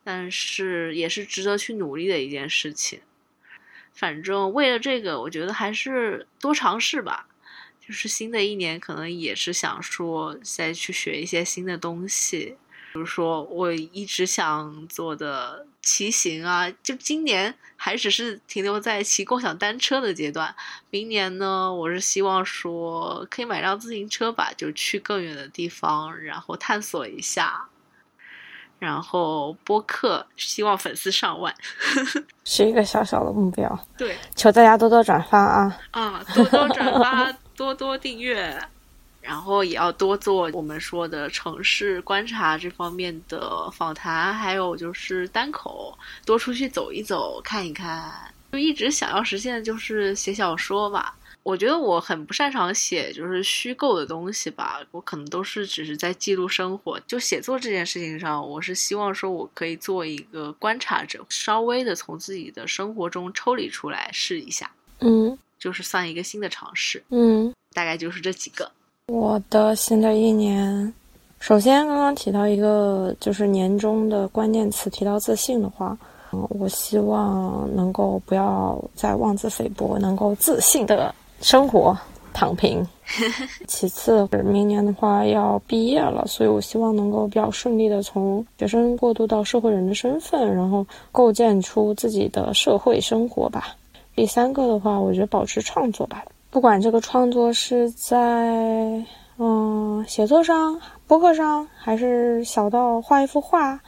但是也是值得去努力的一件事情。反正为了这个，我觉得还是多尝试吧。就是新的一年，可能也是想说再去学一些新的东西。比如说，我一直想做的骑行啊，就今年还只是停留在骑共享单车的阶段。明年呢，我是希望说可以买辆自行车吧，就去更远的地方，然后探索一下。然后播客，希望粉丝上万。是一个小小的目标，对求大家多多转发啊！啊，多多转发，多多订阅。然后也要多做我们说的城市观察这方面的访谈，还有就是单口，多出去走一走，看一看。就一直想要实现的就是写小说吧。我觉得我很不擅长写就是虚构的东西吧，我可能都是只是在记录生活。就写作这件事情上，我是希望说我可以做一个观察者，稍微的从自己的生活中抽离出来试一下，嗯就是算一个新的尝试。嗯，大概就是这几个。我的新的一年，首先刚刚提到一个就是年终的关键词，提到自信的话，嗯，我希望能够不要再妄自菲薄，能够自信的生活，躺平。其次，明年的话要毕业了，所以我希望能够比较顺利的从学生过渡到社会人的身份，然后构建出自己的社会生活吧。第三个的话，我觉得保持创作吧，不管这个创作是在嗯写作上、播客上，还是小到画一幅画，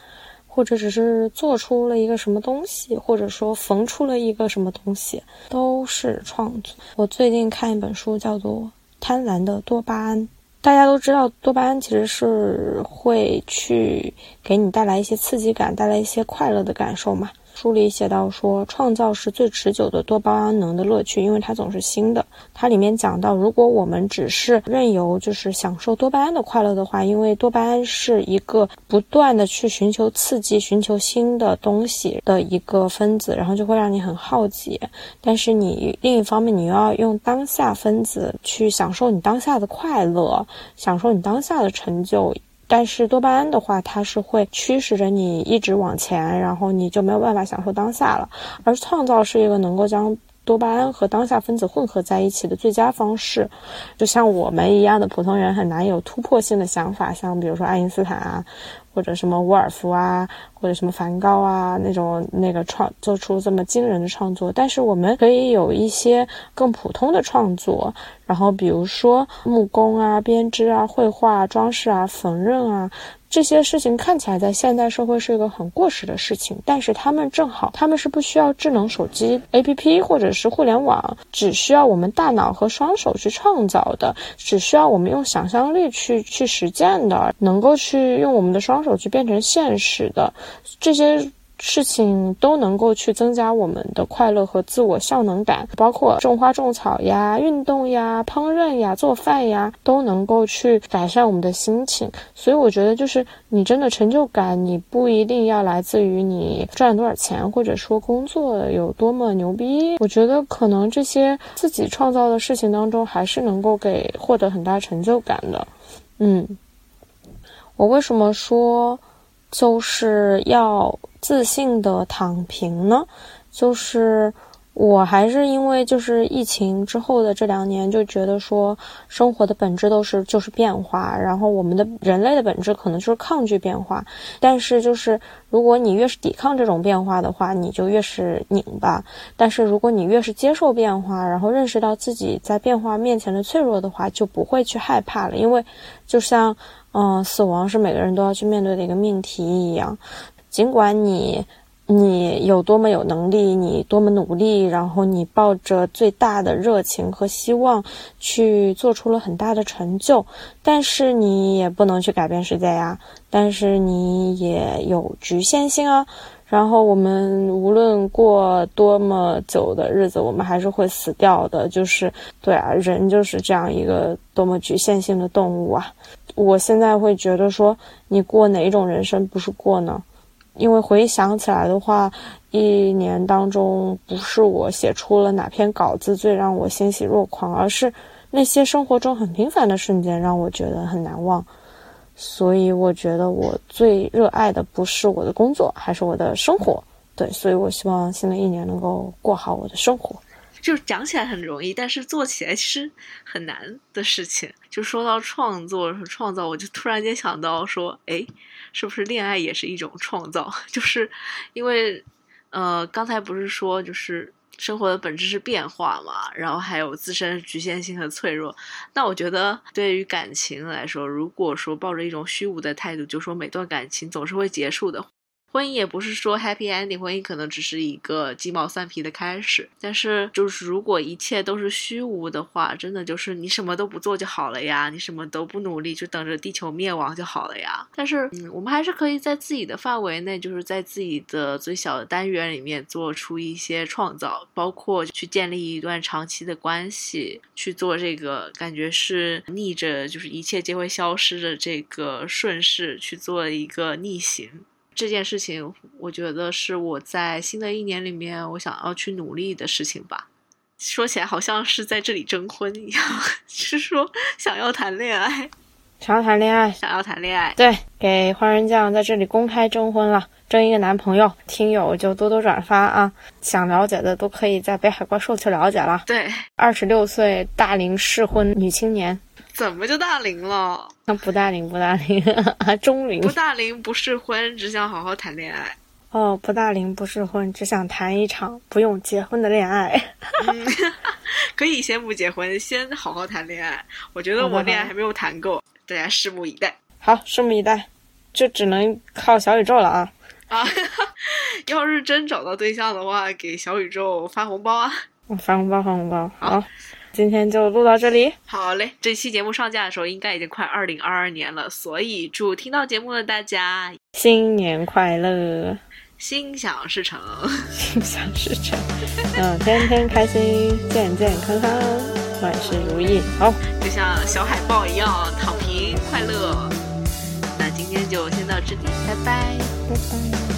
或者只是做出了一个什么东西，或者说缝出了一个什么东西，都是创作。我最近看一本书，叫做《贪婪的多巴胺》。大家都知道，多巴胺其实是会去给你带来一些刺激感，带来一些快乐的感受嘛。书里写到说，创造是最持久的多巴胺能的乐趣，因为它总是新的。它里面讲到，如果我们只是任由就是享受多巴胺的快乐的话，因为多巴胺是一个不断的去寻求刺激、寻求新的东西的一个分子，然后就会让你很好奇。但是你另一方面，你又要用当下分子去享受你当下的快乐，享受你当下的成就。但是多巴胺的话，它是会驱使着你一直往前，然后你就没有办法享受当下了。而创造是一个能够将多巴胺和当下分子混合在一起的最佳方式。就像我们一样的普通人很难有突破性的想法，像比如说爱因斯坦啊，或者什么沃尔夫啊，或者什么梵高啊那种那个创做出这么惊人的创作。但是我们可以有一些更普通的创作。然后，比如说木工啊、编织啊、绘画、装饰啊、缝纫啊，这些事情看起来在现代社会是一个很过时的事情，但是他们正好，他们是不需要智能手机 APP 或者是互联网，只需要我们大脑和双手去创造的，只需要我们用想象力去去实践的，能够去用我们的双手去变成现实的这些。事情都能够去增加我们的快乐和自我效能感，包括种花种草呀、运动呀、烹饪呀、做饭呀，都能够去改善我们的心情。所以我觉得，就是你真的成就感，你不一定要来自于你赚多少钱，或者说工作有多么牛逼。我觉得可能这些自己创造的事情当中，还是能够给获得很大成就感的。嗯，我为什么说就是要？自信的躺平呢，就是我还是因为就是疫情之后的这两年，就觉得说生活的本质都是就是变化，然后我们的人类的本质可能就是抗拒变化，但是就是如果你越是抵抗这种变化的话，你就越是拧巴；但是如果你越是接受变化，然后认识到自己在变化面前的脆弱的话，就不会去害怕了，因为就像嗯，死亡是每个人都要去面对的一个命题一样。尽管你，你有多么有能力，你多么努力，然后你抱着最大的热情和希望去做出了很大的成就，但是你也不能去改变世界呀。但是你也有局限性啊。然后我们无论过多么久的日子，我们还是会死掉的。就是对啊，人就是这样一个多么局限性的动物啊！我现在会觉得说，你过哪一种人生不是过呢？因为回想起来的话，一年当中不是我写出了哪篇稿子最让我欣喜若狂，而是那些生活中很平凡的瞬间让我觉得很难忘。所以我觉得我最热爱的不是我的工作，还是我的生活。对，所以我希望新的一年能够过好我的生活。就讲起来很容易，但是做起来其实很难的事情。就说到创作和创造，我就突然间想到说，哎，是不是恋爱也是一种创造？就是因为，呃，刚才不是说就是。生活的本质是变化嘛，然后还有自身局限性和脆弱。那我觉得，对于感情来说，如果说抱着一种虚无的态度，就说每段感情总是会结束的。婚姻也不是说 happy ending，婚姻可能只是一个鸡毛蒜皮的开始。但是，就是如果一切都是虚无的话，真的就是你什么都不做就好了呀，你什么都不努力，就等着地球灭亡就好了呀。但是，嗯，我们还是可以在自己的范围内，就是在自己的最小的单元里面做出一些创造，包括去建立一段长期的关系，去做这个感觉是逆着就是一切皆会消失的这个顺势去做一个逆行。这件事情，我觉得是我在新的一年里面我想要去努力的事情吧。说起来好像是在这里征婚一样，是说想要谈恋爱，想要谈恋爱，想要谈恋爱。对，给花人酱在这里公开征婚了，征一个男朋友，听友就多多转发啊！想了解的都可以在北海怪兽去了解了。对，二十六岁大龄适婚女青年，怎么就大龄了？不大龄，不大龄，中龄。不大龄不适婚，只想好好谈恋爱。哦，不大龄不适婚，只想谈一场不用结婚的恋爱。嗯，可以先不结婚，先好好谈恋爱。我觉得我恋爱还没有谈够，大家拭目以待。好，拭目以待，就只能靠小宇宙了啊！啊，要是真找到对象的话，给小宇宙发红包啊！发红包，发红包。好，今天就录到这里。好嘞，这期节目上架的时候，应该已经快二零二二年了，所以祝听到节目的大家新年快乐，心想事成，心想事成。嗯，天天开心，健健康康，万事如意。好，就像小海豹一样躺平快乐。那今天就先到这里，拜拜，拜拜。